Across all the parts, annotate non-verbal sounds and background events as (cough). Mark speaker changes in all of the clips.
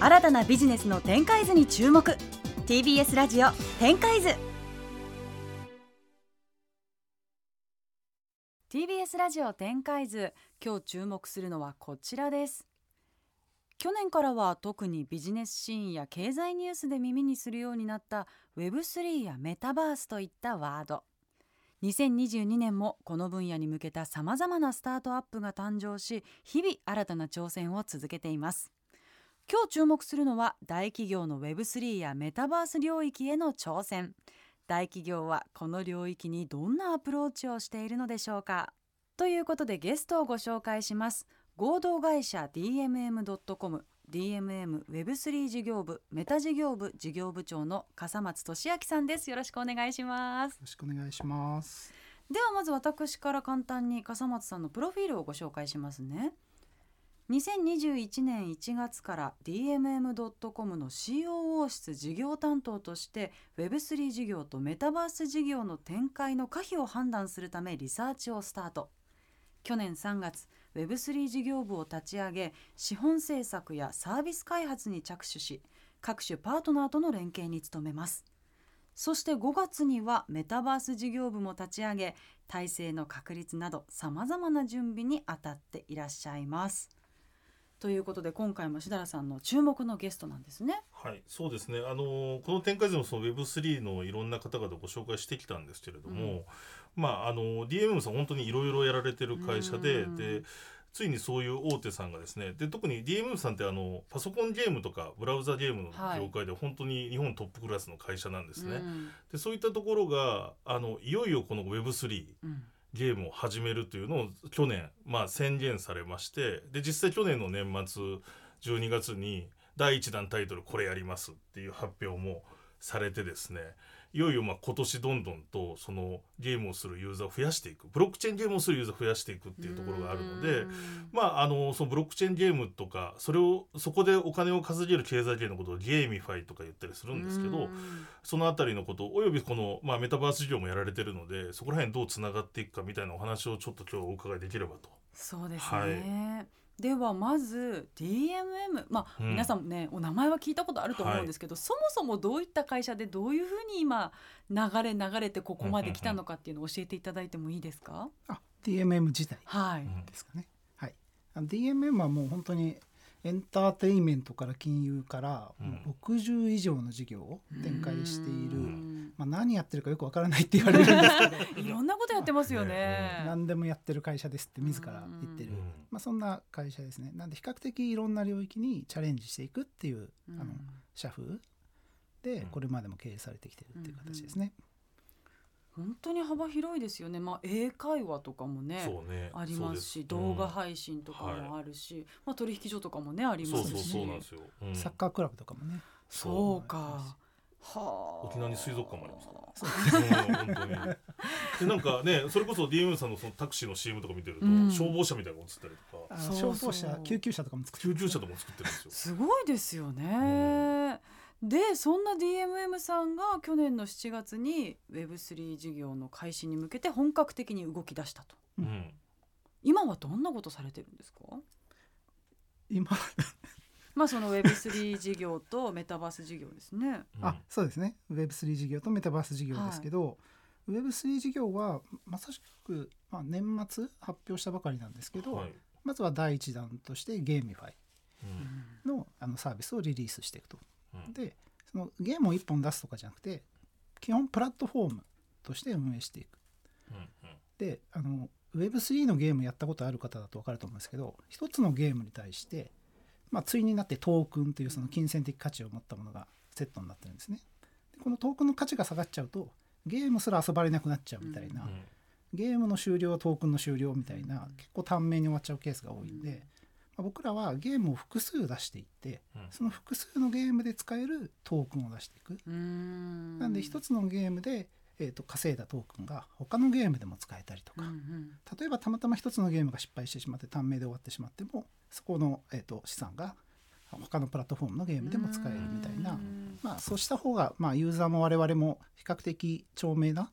Speaker 1: 新たなビジネスの展開図に注目。TBS ラジオ展開図。TBS ラジオ展開図今日注目するのはこちらです。去年からは特にビジネスシーンや経済ニュースで耳にするようになった Web3 やメタバースといったワード。2022年もこの分野に向けたさまざまなスタートアップが誕生し日々新たな挑戦を続けています。今日注目するのは大企業の Web3 やメタバース領域への挑戦。大企業はこの領域にどんなアプローチをしているのでしょうか。ということでゲストをご紹介します。合同会社 DMM.com DMM Web3 事業部メタ事業部事業部長の笠松俊明さんです。よろしくお願いします。よ
Speaker 2: ろしくお願いします。
Speaker 1: ではまず私から簡単に笠松さんのプロフィールをご紹介しますね2021年1月から DMM.com の COO 室事業担当として Web3 事業とメタバース事業の展開の可否を判断するためリサーチをスタート。去年3月 Web3 事業部を立ち上げ資本政策やサービス開発に着手し各種パートナーとの連携に努めます。そして5月にはメタバース事業部も立ち上げ体制の確立などさまざまな準備に当たっていらっしゃいます。ということで今回もしだらさんの注目のゲストなんですね。
Speaker 3: はいそうですね。あのこの展開図のその Web3 のいろんな方々ご紹介してきたんですけれども、うん、まああの DMM さん本当にいろいろやられてる会社で、でついにそういう大手さんがですねで特に DMM さんってあのパソコンゲームとかブラウザゲームの業界で本当に日本トップクラスの会社なんですね。はい、でそういったところがあのいよいよこの Web3、うんゲームを始めるというのを去年、まあ、宣言されましてで実際去年の年末12月に第1弾タイトルこれやりますっていう発表もされてですね。いよいよまあ今年どんどんとそのゲームをするユーザーを増やしていく。ブロックチェーンゲームをするユーザーを増やしていくっていうところがあるのでまああのそのブロックチェーンゲームとかそれをそこでお金を稼げる経済系のことを GameFi とか言ったりするんですけどその辺りのことおよびこの、まあ、メタバース事業もやられてるのでそこら辺どうつながっていくかみたいなお話をちょっと今日お伺いできればと。
Speaker 1: そうですね、はいではまず DMM まあ、うん、皆さんねお名前は聞いたことあると思うんですけど、はい、そもそもどういった会社でどういうふうに今流れ流れてここまで来たのかっていうのを教えていただいてもいいですか、
Speaker 2: あ DMM 自体ですかね、はい、はい、DMM はもう本当にエンターテインメントから金融から60以上の事業を展開している、まあ、何やってるかよくわからないって言われるんですけ
Speaker 1: ど。(laughs) いろんなことやってますよね。
Speaker 2: 何でもやってる会社ですって自ら言ってる、まあ、そんな会社ですね。なんで比較的いろんな領域にチャレンジしていくっていうあの社風でこれまでも経営されてきてるっていう形ですね。
Speaker 1: 本当に幅広いですよね、まあ、英会話とかもね、ね、ありますし動画配信とかもあるし、うん。はい、まあ、取引所とかもねありますし
Speaker 2: サッカークラブとかもね。
Speaker 1: そうか。は
Speaker 3: あ、沖縄に水族館もあります。から。うん、本当に。でなんかねそれこそ DM さんのそのタクシーの CM とか見てると、うん、消防車みたいなのが映ったりとか、
Speaker 2: 消防車救急車とかも作
Speaker 3: って救急車とかも作ってるんですよ。
Speaker 1: すごいですよね。でそんな DMM さんが去年の7月に Web3 事業の開始に向けて本格的に動き出したと、うん、今はどんなことされてるんですか？
Speaker 2: 今。(laughs)
Speaker 1: まあその Web3 事業とメタバース事業ですね。
Speaker 2: あそうですね。Web3 事業とメタバース事業ですけど、はい、Web3 事業はまさしく、まあ、年末発表したばかりなんですけど、はい、まずは第一弾として GameFi の,、あのサービスをリリースしていくと。でそのゲームを1本出すとかじゃなくて基本プラットフォームとして運営していく。であの Web3 のゲームやったことある方だと分かると思うんですけど一つのゲームに対して、まあ、対になってトークンというその金銭的価値を持ったものがセットになってるんですね。でこのトークンの価値が下がっちゃうとゲームすら遊ばれなくなっちゃうみたいな、うん、ゲームの終了はトークンの終了みたいな、結構短命に終わっちゃうケースが多いんで、僕らはゲームを複数出していって、うん、その複数のゲームで使えるトークンを出していく。なんで一つのゲームで、えーと、稼いだトークンが他のゲームでも使えたりとか、うんうん、例えばたまたま一つのゲームが失敗してしまって短命で終わってしまってもそこの、えーと、資産が他のプラットフォームのゲームでも使えるみたいな。まあそうした方が、まあ、ユーザーも我々も比較的長命な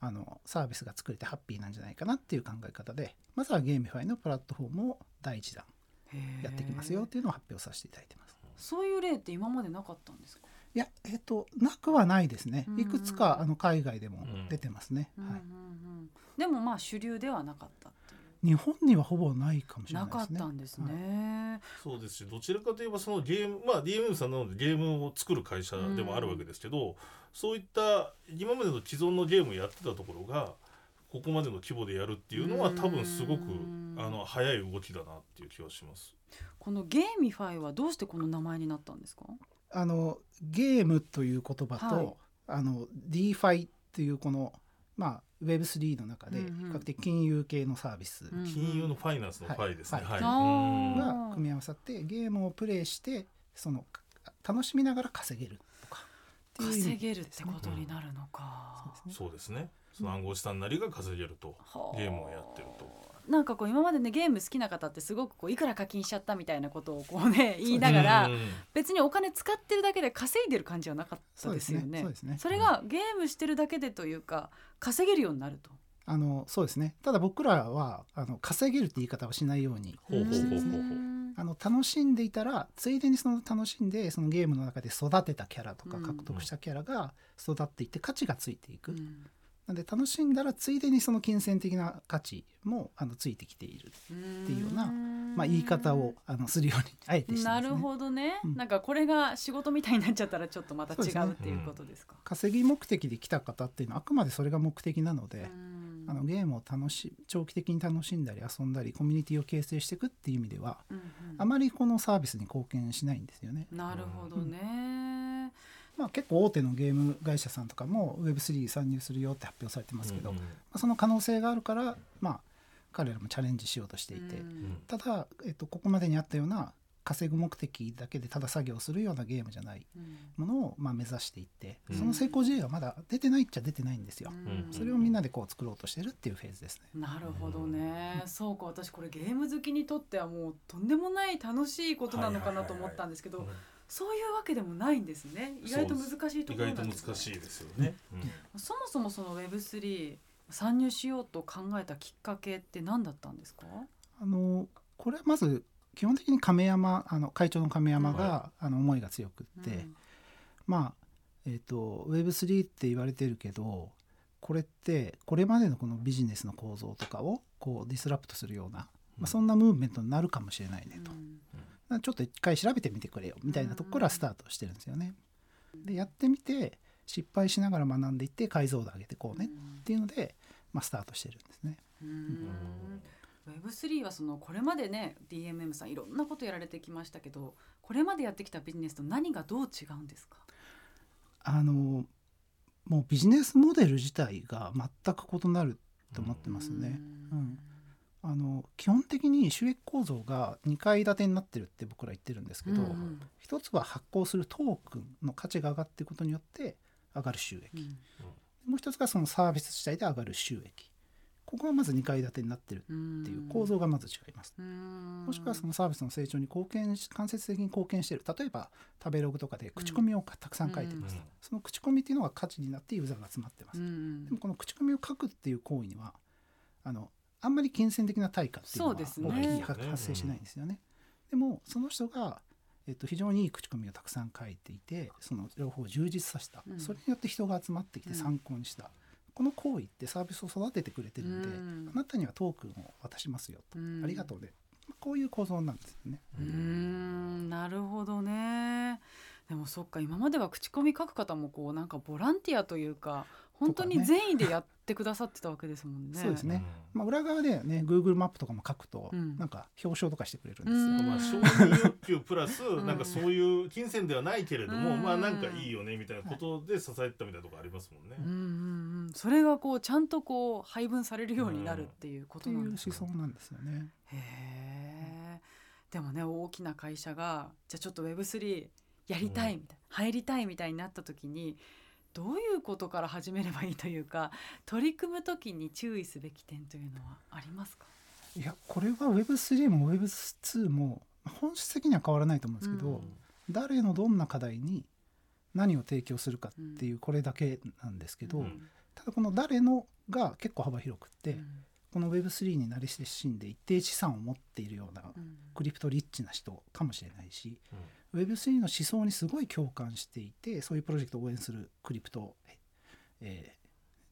Speaker 2: あのサービスが作れてハッピーなんじゃないかなっていう考え方でまずは GameFi のプラットフォームを第一弾やってきますよっていうのを発表させていただいてます。
Speaker 1: そういう例って今までなかったんですか？
Speaker 2: いやえっ、となくはないですね、いくつかあの海外でも出てますね、はい、
Speaker 1: でもまあ主流ではなかった
Speaker 2: 日本にはほぼないかもしれない
Speaker 1: ですね。なかったんですね。
Speaker 3: はい、そうですし、どちらかといえばそのゲーム、まあ DMM さんなのでゲームを作る会社でもあるわけですけど、うん、そういった今までの既存のゲームをやってたところが。ここまでの規模でやるっていうのは多分すごくあの早い動きだなっていう気がします。
Speaker 1: この GameFi はどうしてこの名前になったんですか？
Speaker 2: あのゲームという言葉と、はい、あの DeFi っていうこのまあ Web3 の中で比較的金融系のサービス、うん
Speaker 3: うん、金融のファイナンスのファイですね、はい。
Speaker 2: が組み合わさってゲームをプレイしてその楽しみながら稼げるとか。
Speaker 1: 稼げるってことになるのか、
Speaker 3: うん、そうですねその暗号資産なりが稼げると、ゲームをやってると。
Speaker 1: なんかこう今までねゲーム好きな方ってすごくこういくら課金しちゃったみたいなことをこうね言いながら別にお金使ってるだけで稼いでる感じはなかったですよね。それがゲームしてるだけでというか稼げるようになると。
Speaker 2: あのそうですね。ただ僕らはあの稼げるって言い方はしないように。してですねあの楽しんでいたらついでにその楽しんでそのゲームの中で育てたキャラとか獲得したキャラが育っていって価値がついていく、うんなんで楽しんだらついでにその金銭的な価値もあのついてきているっていうようなまあ、言い方をあのするようにあえて
Speaker 1: ね、なるほどね、うん、なんかこれが仕事みたいになっちゃったらちょっとまた違うっていうことですか、ね
Speaker 2: うん、稼ぎ目的で来た方っていうのはあくまでそれが目的なのであのゲームを楽し長期的に楽しんだり遊んだりコミュニティを形成していくっていう意味では、うんうん、あまりこのサービスに貢献しないんですよね。
Speaker 1: なるほどね、
Speaker 2: まあ、結構大手のゲーム会社さんとかも Web3 参入するよって発表されてますけど、うんうん、まあ、その可能性があるから、まあ、彼らもチャレンジしようとしていて、うん、ただ、えっと、ここまでにあったような稼ぐ目的だけでただ作業するようなゲームじゃないものをまあ目指していって、うん、その成功事例がまだ出てないっちゃ出てないんですよ、うん、それをみんなでこう作ろうとしてるっていうフェーズですね。
Speaker 1: なるほどね、そうか私これゲーム好きにとってはもうとんでもない楽しいことなのかなと思ったんですけど。そういうわけでもないんですね。意外と難しいところ
Speaker 3: ね、意外と難しいですよね。
Speaker 1: うん、そもそもその Web3 参入しようと考えたきっかけって何だったんですか？
Speaker 2: あのこれはまず基本的に亀山あの会長の亀山が、はい、あの思いが強くって、うん、まあえっ、ー、と Web3 って言われてるけど。これってこれまでのこのビジネスの構造とかをこうディスラプトするような、まあ、そんなムーブメントになるかもしれないねと、ちょっと一回調べてみてくれよみたいなとこからスタートしてるんですよね。でやってみて失敗しながら学んでいって解像度上げてこうねっていうので、まあ、スタートしてるんですね。
Speaker 1: Web3 はそのこれまでね DMM さんいろんなことやられてきましたけどこれまでやってきたビジネスと何がどう違うんですか？
Speaker 2: あのもうビジネスモデル自体が全く異なると思ってますね。うん、あの基本的に収益構造が2階建てになってるって僕ら言ってるんですけど、うん、一つは発行するトークンの価値が上がっていくことによって上がる収益、うん、もう一つがそのサービス自体で上がる収益。ここがまず2階建てになってるっていう構造がまず違います、うん、もしくはそのサービスの成長に貢献間接的に貢献している例えば食べログとかで口コミをたくさん書いてます、その口コミっていうのが価値になってユーザーが集まってます、でもこの口コミを書くっていう行為にはあのあんまり金銭的な対価っていうのは大きい発生しないんですよね。でもその人がえっと、非常にいい口コミをたくさん書いていてその情報を充実させた、うん、それによって人が集まってきて参考にした、うん、この行為ってサービスを育ててくれてるんで、うん、あなたにはトークンを渡しますよと、ありがとうでこういう構造なんですよね。
Speaker 1: うん。なるほどね。でもそっか今までは口コミ書く方もこうなんかボランティアというか本当に善意でやってくださってたわけですもんね。
Speaker 2: そうですね。まあ裏側でね Google マップとかも書くと、なんか表彰とかしてくれるんです
Speaker 3: よ。まあ承認欲求プラスなんかそういう金銭ではないけれども、まあなんかいいよねみたいなことで支えたみたいなとこありますもんね。うんうん
Speaker 1: うん。それがこうちゃんとこう配分されるようになるっていうことなん
Speaker 2: ですね。いう思想なんですよね。
Speaker 1: へえ。でもね大きな会社がじゃあちょっと Web3 やりたいみたいな、入りたいみたいになった時に。どういうことから始めればいいというか取り組む時に注意すべき点というのはありますか？
Speaker 2: いやこれは Web3 も Web2 も本質的には変わらないと思うんですけど、うん、誰のどんな課題に何を提供するかっていうこれだけなんですけど、うん、ただこの「誰の」が結構幅広くって、うん、この Web3 に慣れ親しんで一定資産を持っているようなクリプトリッチな人かもしれないし、うん、Web3 の思想にすごい共感していてそういうプロジェクトを応援するクリプト、え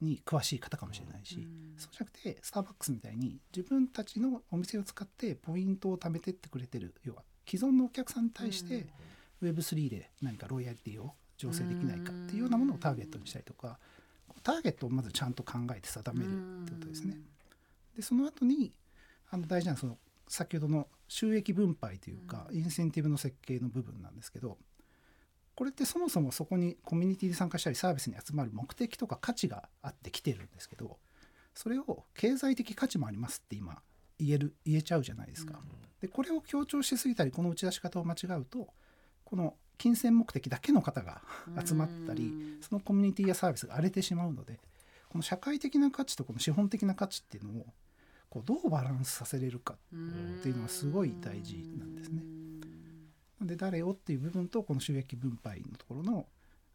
Speaker 2: ー、に詳しい方かもしれないし、うん、そうじゃなくてスターバックスみたいに自分たちのお店を使ってポイントを貯めてってくれてる。要は既存のお客さんに対して Web3 で何かロイヤリティを醸成できないかっていうようなものをターゲットにしたりとかターゲットをまずちゃんと考えて定めるってことですね。でその後にあの大事なその先ほどの収益分配というか、インセンティブの設計の部分なんですけどこれってそもそもそこにコミュニティで参加したりサービスに集まる目的とか価値があってきてるんですけどそれを経済的価値もありますって今言える言えちゃうじゃないですか。でこれを強調しすぎたりこの打ち出し方を間違うとこの金銭目的だけの方が集まったりそのコミュニティやサービスが荒れてしまうのでこの社会的な価値とこの資本的な価値っていうのをこうどうバランスさせれるかっていうのがすごい大事なんですね。で誰をっていう部分とこの収益分配のところの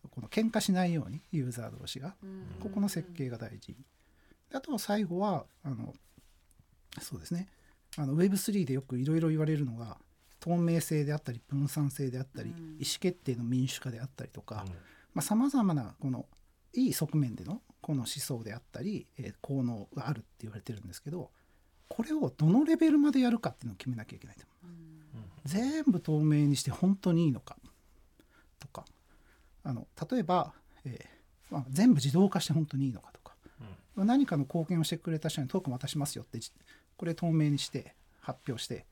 Speaker 2: この喧嘩しないようにユーザー同士が。ここの設計が大事。あとは最後はあのそうですね。あの Web3 でよくいろいろ言われるのが透明性であったり分散性であったり、意思決定の民主化であったりとかさまざ、まなこのいい側面でのこの思想であったり、えー、効能があるって言われてるんですけどこれをどのレベルまでやるかっていうのを決めなきゃいけないと、う。ん、全部透明にして本当にいいのかとかあの例えば、えーまあ、全部自動化して本当にいいのかとか、うん、何かの貢献をしてくれた人にトークン渡しますよってこれ透明にして発表して、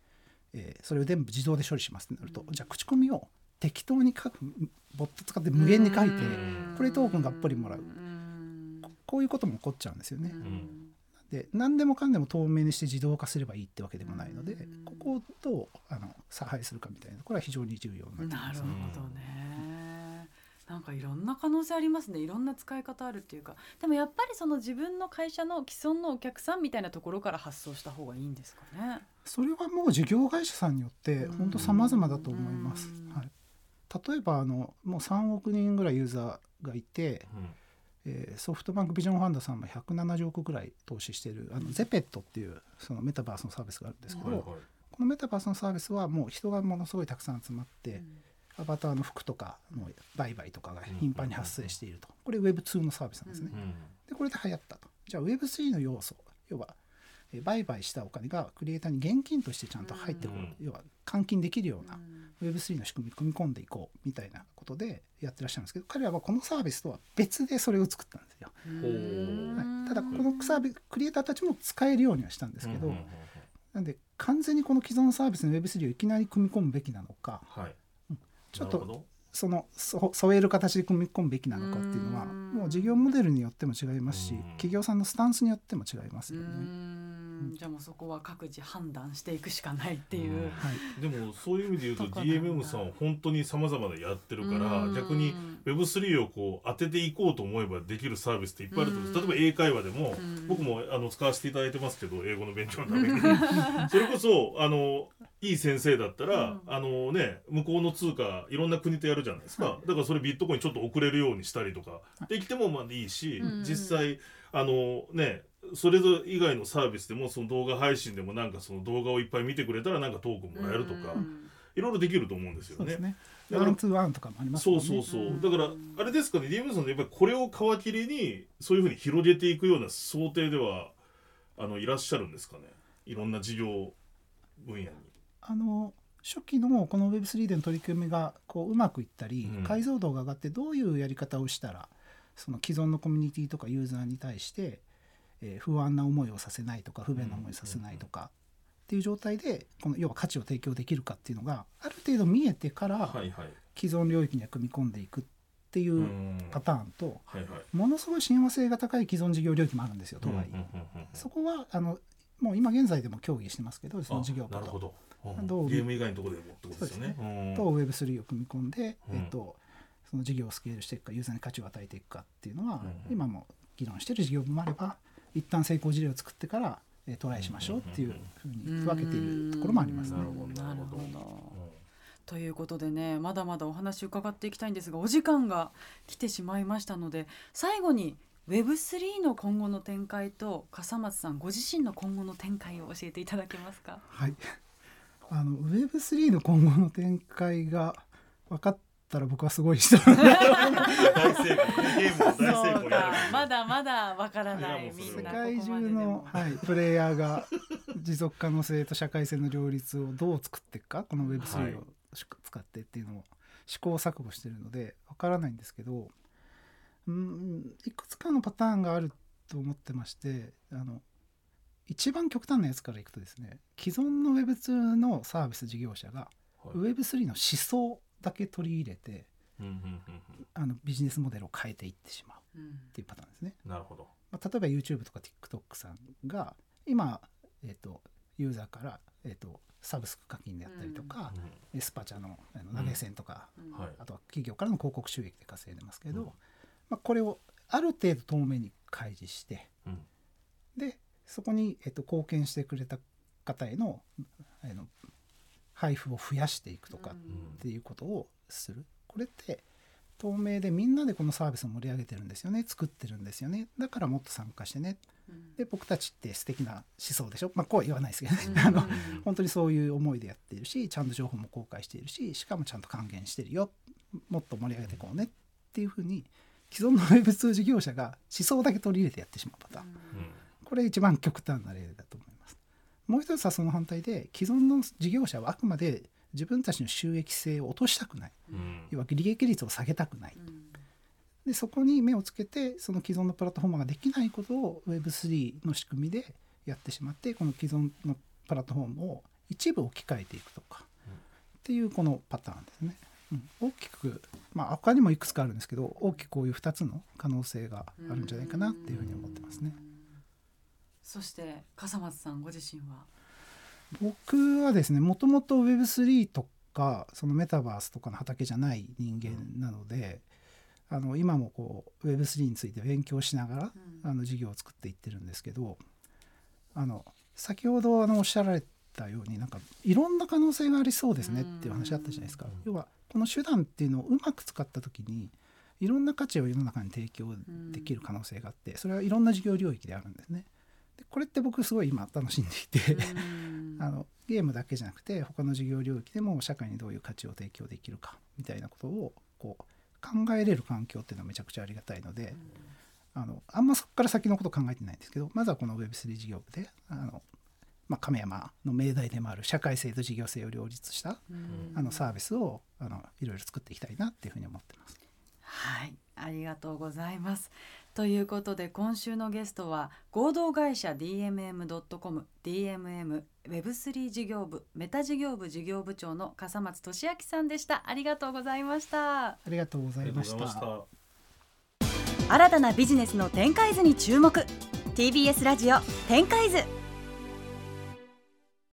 Speaker 2: えー、それを全部自動で処理しますってなると、うん、じゃあ口コミを適当に書くボット使って無限に書いてこれトークンがっぽりもらう。こういうことも起こっちゃうんですよね。で何でもかんでも透明にして自動化すればいいってわけでもないのでここをどうあの差配するかみたいなこれは非常に重要
Speaker 1: ななるほどね。なんかいろんな可能性ありますね。いろんな使い方あるっていうか。でもやっぱりその自分の会社の既存のお客さんみたいなところから発想した方がいいんですかね。
Speaker 2: それはもう事業会社さんによって本当様々だと思います、はい、例えばあのもう3億人ぐらいユーザーがいて、うんえー、ソフトバンクビジョンファンドさんも170億ぐらい投資しているあのゼペットっていうそのメタバースのサービスがあるんですけど、はいはい、このメタバースのサービスはもう人がものすごいたくさん集まって、うん、アバターの服とかの売買とかが頻繁に発生していると。これ Web2 のサービスなんですね。うん、でこれで流行ったと。じゃあ Web3 の要素要は売買したお金がクリエイターに現金としてちゃんと入ってくる、うん、要は換金できるような Web3 の仕組み組み込んでいこうみたいなことでやってらっしゃるんですけど彼らはこのサービスとは別でそれを作ったんですよ。はい、ただこのサービスクリエイターたちも使えるようにはしたんですけど、なんで完全にこの既存サービスの Web3 をいきなり組み込むべきなのか、はい、ちょっとその添える形で組み込むべきなのかっていうのはもう事業モデルによっても違いますし企業さんのスタンスによっても違いますよね。
Speaker 1: じゃあもうそこは各自判断していくしかないっていう、
Speaker 3: はい、でもそういう意味で言うと DMM さんは本当にさまざまなやってるから逆に Web3 をこう当てていこうと思えばできるサービスっていっぱいあると思うんです。例えば英会話でも僕もあの使わせていただいてますけど英語の勉強のために。(laughs) それこそあのいい先生だったら、あのね向こうの通貨いろんな国とやるじゃないですか、だからそれビットコインちょっと送れるようにしたりとかできてもまあいいし、実際あのねそれぞれ以外のサービスでもその動画配信でもなんかその動画をいっぱい見てくれたらなんかトークンもらえるとか、いろいろできると思うんですよね。
Speaker 2: ねワンツーワンとかもあります
Speaker 3: ね。そうそうそう。だからあれですかね、DMS さんやっぱりこれを皮切りにそういうふうに広げていくような想定ではあのいらっしゃるんですかね？いろんな事業分野に。
Speaker 2: あの初期のこの Web3 での取り組みがこううまくいったり、うん、解像度が上がってどういうやり方をしたらその既存のコミュニティとかユーザーに対してえー、不安な思いをさせないとか不便な思いをさせないとか、っていう状態でこの要は価値を提供できるかっていうのがある程度見えてから、既存領域に組み込んでいくっていうパターンと、ものすごい親和性が高い既存事業領域もあるんですよとはいえ、そこはあのもう今現在でも協議してますけどその事業
Speaker 3: と。なるほど。どうゲーム以外のところでもってことですよね。と
Speaker 2: Web3 を組み込んで、えっと、その事業をスケールしていくかユーザーに価値を与えていくかっていうのは、今も議論している事業部もあれば一旦成功事例を作ってから、えー、トライしましょうっていうふうに分けているところもありますね。なるほど
Speaker 1: ということでねまだまだお話伺っていきたいんですがお時間が来てしまいましたので最後に Web3 の今後の展開と笠松さんご自身の今後の展開を教えていただけますか？
Speaker 2: はい。あの Web3 の今後の展開が分かったら僕はすごい人大成功。
Speaker 3: ゲーム大成功
Speaker 1: まだまだわからない
Speaker 2: 世界中のはいプレイヤーが持続可能性と社会性の両立をどう作っていくかこの Web3 を使ってっていうのを試行錯誤してるのでわからないんですけどうんいくつかのパターンがあると思ってましてあの一番極端なやつからいくとですね既存の Web2 のサービス事業者が Web3 の思想だけ取り入れて、あのビジネスモデルを変えていってしまうっていうパターンですね。
Speaker 3: なるほど、
Speaker 2: まあ、例えば YouTube とか TikTok さんが今、えーと、ユーザーから、えーと、サブスク課金であったりとか、うん、スパチャのあの投げ銭とか、うん、あとは企業からの広告収益で稼いでますけど、うん、まあ、これをある程度透明に開示して、でそこに、えーと、貢献してくれた方へのあの配布を増やしていくとかっていうことをする。これって透明でみんなでこのサービスを盛り上げてるんですよね。作ってるんですよね。だからもっと参加してね、うん、で僕たちって素敵な思想でしょ？まあこうは言わないですけどね、うん、(laughs) あの本当にそういう思いでやっているしちゃんと情報も公開しているししかもちゃんと還元してるよ。もっと盛り上げていこうね。っていうふうに既存の Web2 事業者が思想だけ取り入れてやってしまうパターン、うん、これ一番極端な例だと思いますもう一つはその反対で既存の事業者はあくまで自分たちの収益性を落としたくない、うん、要は利益率を下げたくない、うん、でそこに目をつけてその既存のプラットフォーマーができないことを Web3 の仕組みでやってしまってこの既存のプラットフォームを一部置き換えていくとか、うん、っていうこのパターンですね。うん、大きくまあ他にもいくつかあるんですけど大きくこういう2つの可能性があるんじゃないかなっていうふうに思ってますね。
Speaker 1: そして笠松さんご自身は？
Speaker 2: 僕はですねもともと Web3 とかそのメタバースとかの畑じゃない人間なので、うん、あの今もこう Web3 について勉強しながら、うん、あの事業を作っていってるんですけどあの先ほどあのおっしゃられたようになんかいろんな可能性がありそうですねっていう話あったじゃないですか。要はこの手段っていうのをうまく使った時にいろんな価値を世の中に提供できる可能性があってそれはいろんな事業領域であるんですね。でこれって僕すごい今楽しんでいて (laughs) あのゲームだけじゃなくて他の事業領域でも社会にどういう価値を提供できるかみたいなことをこう考えれる環境っていうのはめちゃくちゃありがたいので、あのあんまそこから先のこと考えてないんですけどまずはこの Web3 事業部であの、まあ、亀山の命題でもある社会性と事業性を両立したあのサービスをあのいろいろ作っていきたいなっていうふうに思ってます。
Speaker 1: はい。ありがとうございますということで今週のゲストは合同会社 DMM.com DMM Web3 事業部メタ事業部事業部長の笠松俊明さんでした。ありがとうございました。
Speaker 2: ありがとうございました。
Speaker 1: 新たなビジネスの展開図に注目。TBS ラジオ展開図